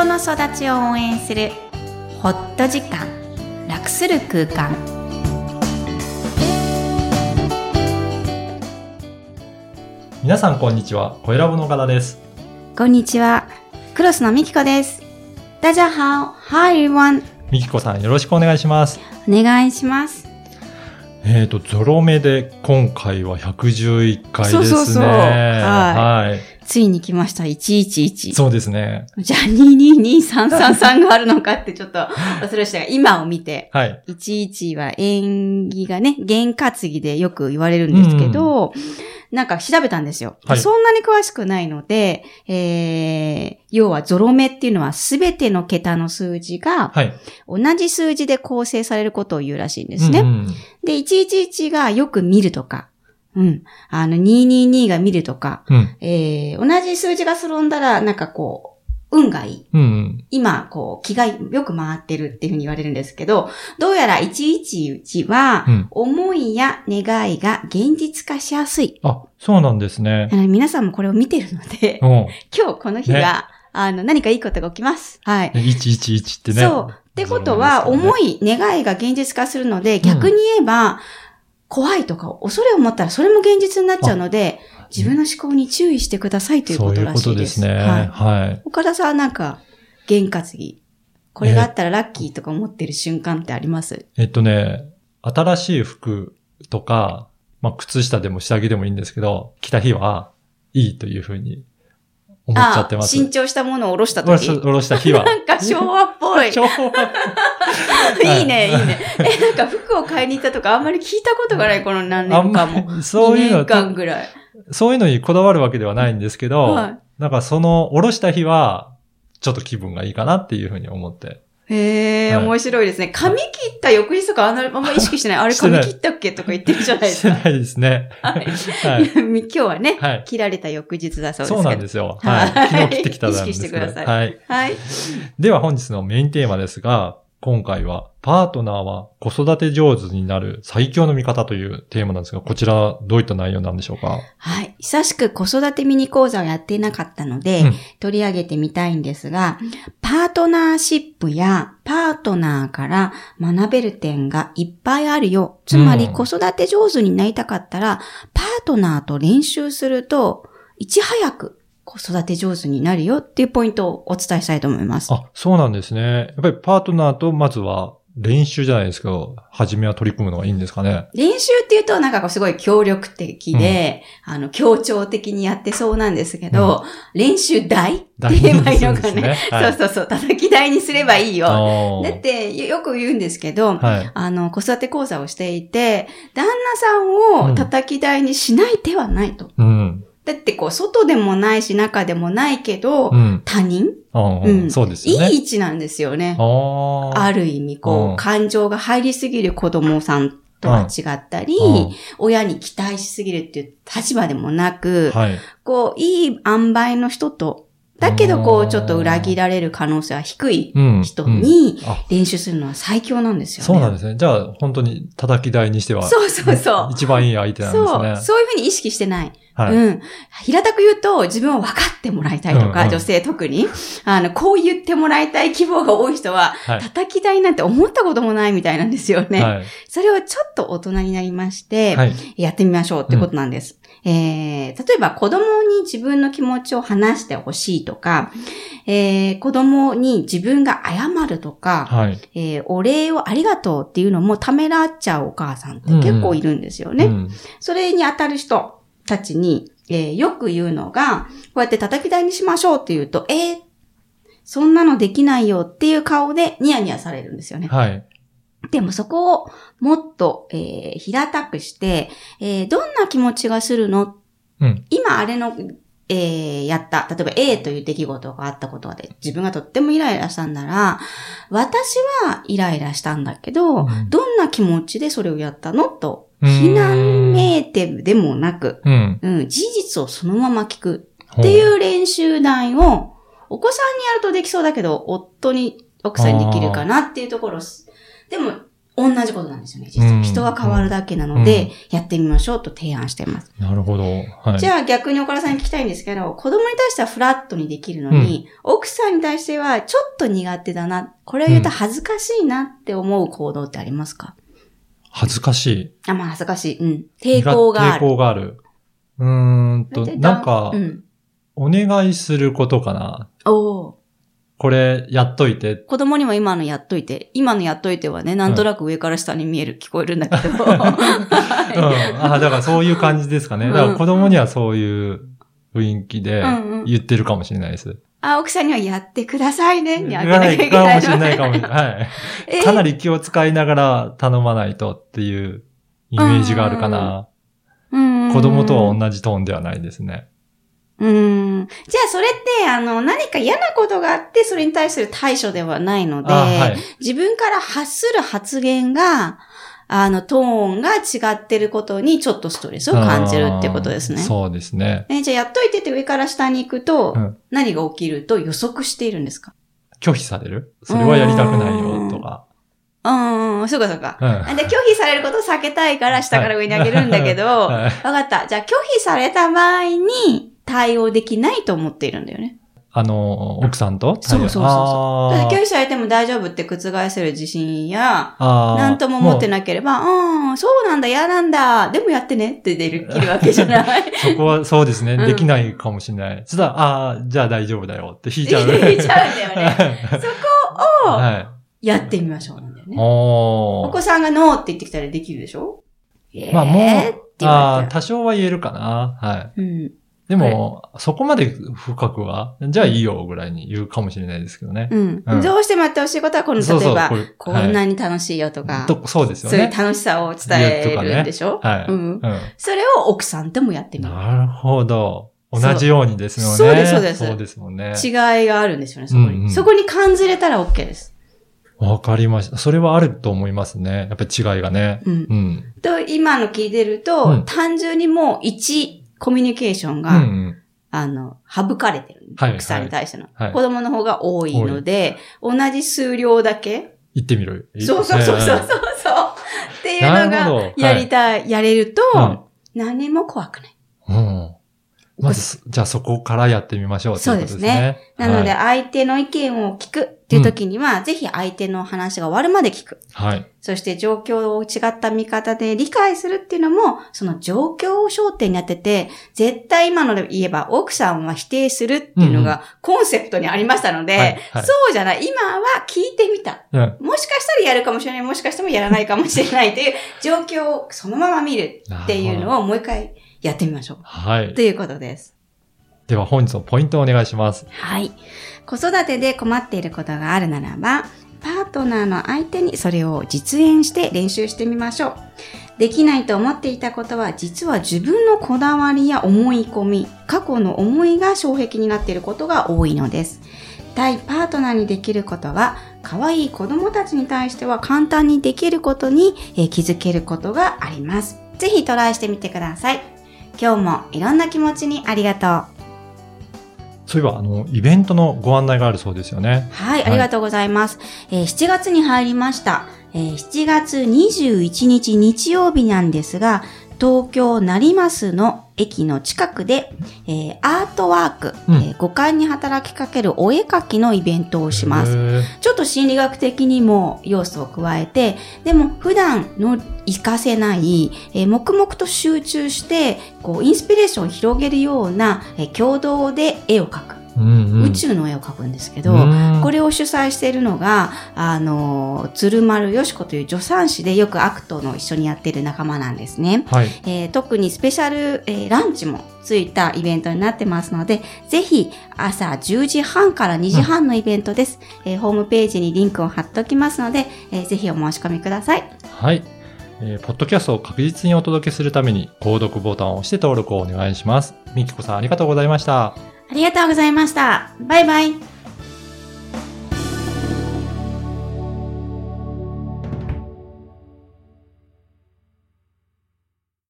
人の育ちを応援するホット時間楽する空間皆さんこんにちは、小ラボの柄です。こんにちはクロスのみきこです大家好 Hi everyone みきこさんよろしくお願いします。お願いしますえっ、と、ゾロ目で今回は111回ですね。そうそうそうはいはい。ついに来ました111そうですね。じゃあ222333があるのかってちょっと 忘れましたが今を見てはい。11は縁起がね、験担ぎでよく言われるんですけど、なんか調べたんですよ、はいそんなに詳しくないので、えー、要はゾロ目っていうのはすべての桁の数字がはい。同じ数字で構成されることを言うらしいんですね。うんうんで、111がよく見るとか、うん。あの、222が見るとか、うん。えー、同じ数字が揃んだら、なんかこう、運がいい。うんうん。今、こう、気がよく回ってるっていうふうに言われるんですけど、どうやら111はう、ん。思いや願いが現実化しやすい。あ、そうなんですね皆さんもこれを見てるのでう、ん。今日この日が、あの、何かいいことが起きます。はい。111ってね。そう。ってことは、思い、願いが現実化するので、逆に言えば、怖いとか恐れを持ったらそれも現実になっちゃうので、自分の思考に注意してくださいということらしいです。そういうことですね。はい。はい。岡田さんはなんか、験担ぎ。これがあったらラッキーとか思ってる瞬間ってあります？えっとね、新しい服とか、まあ、靴下でも下着でもいいんですけど、着た日はいいというふうに思っちゃってます。あ新調したものを下ろした時おろした日は。なんか昭和っぽい。昭和 いいね、いいね。え、なんか服を買いに行ったとかあんまり聞いたことがない、この何年間も。り、そういう2の年間ぐらい。そういうのにこだわるわけではないんですけど、はいなんかその、おろした日は、ちょっと気分がいいかなっていうふうに思って。へえ、はい面白いですね。髪切った翌日とかあんまりあんまり意識してない。あれ 髪切ったっけとか言ってるじゃないですか。してないですね。はいはい。今日はね、はい。切られた翌日だそうですけど。そうなんですよ。ははいい。昨日切ってきたんですけど。意識してくださいはい。はい。では本日のメインテーマですが、今回はパートナーは子育て上手になる最強の味方というテーマなんですが、こちらどういった内容なんでしょうか？はい。久しく子育てミニ講座をやっていなかったので、うん取り上げてみたいんですが、パートナーシップやパートナーから学べる点がいっぱいあるよ。つまりうん子育て上手になりたかったら、パートナーと練習すると、いち早く子育て上手になるよっていうポイントをお伝えしたいと思います。あ、そうなんですね。やっぱりパートナーとまずは練習じゃないですけど、初めは取り組むのがいいんですかね。練習っていうとなんかすごい協力的で、あの、協調的にやってそうなんですけど、練習台って言えばいいのかね。ねはいそうそうそう、叩き台にすればいいよ。あだってよく言うんですけど、はい。あの、子育て講座をしていて、旦那さんを叩き台にしない手はないと。うん。だってこう、外でもないし中でもないけど、うん。他人、あうんそうですね。い位置なんですよね。ある意味、こう、うん感情が入りすぎる子供さんとは違ったり、うん親に期待しすぎるっていう立場でもなく、はい。こう、いい塩梅の人と、だけどこうちょっと裏切られる可能性は低いうん。人に練習するのは最強なんですよね。そうなんですね。じゃあ、本当に叩き台にしては、そうそうそう。一番いい相手なんですそう、ね。そういうふうに意識してない。はい。うん。平たく言うと、自分を分かってもらいたいとか、うんうん女性特に、あの、こう言ってもらいたい希望が多い人は、はい。叩き台なんて思ったこともないみたいなんですよね。はい。それをちょっと大人になりまして、はい。やってみましょうってことなんです。えー、例えば子供に自分の気持ちを話してほしいとか、えー、子供に自分が謝るとか、はい。えー、お礼をありがとうっていうのもためらっちゃうお母さんって結構いるんですよね。うんそれに当たる人たちに、えーよく言うのが、こうやって叩き台にしましょうって言うと、えーそんなのできないよっていう顔でニヤニヤされるんですよね。はい。でもそこをもっと、えー平たくして、えーどんな気持ちがするの？うん。今あれの、えーやった。例えば A という出来事があったことで、自分がとってもイライラしたんなら、私はイライラしたんだけど、うんどんな気持ちでそれをやったの？と、うーん非難めいてでもなく、うん。うん、事実をそのまま聞くっていう練習台を、お子さんにやるとできそうだけど、夫に、奥さんにできるかなっていうところでも、同じことなんですよね、実は。うん人は変わるだけなので、やってみましょうと提案しています。なるほど。はい。じゃあ逆に岡田さんに聞きたいんですけど、子供に対してはフラットにできるのに、奥さんに対してはちょっと苦手だな、これを言うと恥ずかしいなって思う行動ってありますか、恥ずかしい。あ、まあ恥ずかしい。うん。抵抗がある。抵抗がある。うーんと、でなんかう、ん。お願いすることかな。おーこれ、やっといて。子供にも今のやっといて、今のやっといてはね、なんとなく上から下に見える、聞こえるんだけど。うん。あだからそういう感じですかね。うんだから子供にはそういう雰囲気でうんうん言ってるかもしれないです。あ、奥さんにはやってくださいね。にあげなきゃいけないかもしれないかもしれない。はい。えかなり気を使いながら頼まないとっていうイメージがあるかな。うん子供とは同じトーンではないですね。うん。じゃあそれって、あの、何か嫌なことがあって、それに対する対処ではないので、あはい。自分から発する発言が、あの、トーンが違ってることにちょっとストレスを感じるってことですね。そうですね。えじゃあやっといてって上から下に行くと、うん何が起きると予測しているんですか？拒否される？それはやりたくないよとか。うん、そうかそうか。うん。で、拒否されることを避けたいから下から上に上げるんだけど、わ、はいかった。じゃあ拒否された場合に対応できないと思っているんだよね。あの、奥さんと？そうそうそうそう拒否されても大丈夫って覆せる自信や、なんとも思ってうなければ、うん、そうなんだ、嫌なんだ、でもやってねって出る、切るわけじゃない。そこはそうですね、うんできないかもしれない。そしたら、ああ、じゃあ大丈夫だよって引いちゃう。言っちゃうんだよね。そこをはい。やってみましょうなんだよね。お子さんがノーって言ってきたらできるでしょ？まあもう、ああ多少は言えるかな。はい。うん。でも、そこまで深くは、じゃあいいよぐらいに言うかもしれないですけどね。うん。うんどうしてもやってほしいことは、この、そうそう例えば、これこんなに楽しいよとか、とそうですよそういうね。楽しさを伝えるんでしょ、はい。ううんん。それを奥さんともやってみる。なるほど。同じようにですよね。そうですそうですそうですもんね。違いがあるんですよね、そこに。うんうんそこに感じれたら OK です。わかりました。それはあると思いますね。やっぱり違いがね。うん。うん。と、今の聞いてると、うん単純にもう1、コミュニケーションうが、んうん。あの、省かれてる。はい奥さんに対しての、はい子供の方が多いので、同じ数量だけ行ってみる。そうそうそうそうそうそう。っていうのがやりたい、やれると、うん何も怖くない。うん。まず、じゃあそこからやってみましょうということですね。そうですねなので、はい。相手の意見を聞くっていう時には、ぜひ相手の話が終わるまで聞く。はい。そして状況を違った見方で理解するっていうのも、その状況を焦点に当てて、絶対今ので言えば奥さんは否定するっていうのがコンセプトにありましたので、はいはいそうじゃない。今は聞いてみた。うん。もしかしたらやるかもしれない。もしかしてもやらないかもしれないという状況をそのまま見るっていうのをもう一回やってみましょう。はいと。いうことです。では本日のポイントをお願いします。はい。子育てで困っていることがあるならば、パートナーの相手にそれを実演して練習してみましょう。できないと思っていたことは、実は自分のこだわりや思い込み、過去の思いが障壁になっていることが多いのです。対パートナーにできることは、可愛い子供たちに対しては簡単にできることに、えー気づけることがあります。ぜひトライしてみてください。今日もいろんな気持ちにありがとう。そういえば、あの、イベントのご案内があるそうですよね。はい、ありがとうございます。えー7月に入りました。えー7月21日日曜日なんですが、東京成増の駅の近くで、えーアートワーク、うんえー五感に働きかけるお絵描きのイベントをします。ちょっと心理学的にも要素を加えて、でも普段の活かせない、えー黙々と集中して、こう、インスピレーションを広げるような、えー共同で絵を描く。うんうん、宇宙の絵を描くんですけど、うんこれを主催しているのが、あの、鶴丸よしこという助産師でよくアクトの一緒にやってる仲間なんですね。はい。えー特にスペシャル、えーランチもついたイベントになってますので、ぜひ朝10時半から2時半のイベントです。えーホームページにリンクを貼っておきますので、えーぜひお申し込みください。はい。えーポッドキャストを確実にお届けするために、購読ボタンを押して登録をお願いします。みきこさんありがとうございました。ありがとうございました。バイバイ。